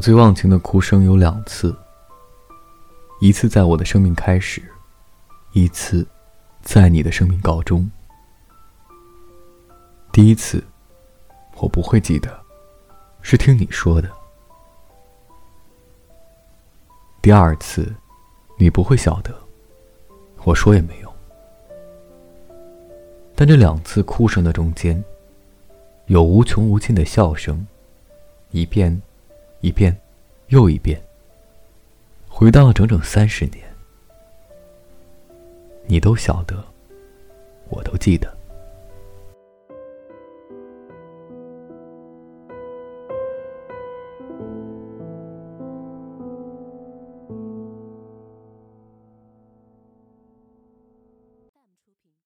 我最忘情的哭声有两次，一次在我的生命开始，一次在你的生命告终。第一次，我不会记得，是听你说的；第二次，你不会晓得，我说也没用。但这两次哭声的中间，有无穷无尽的笑声，一遍。一遍，又一遍。回荡了整整三十年，你都晓得，我都记得。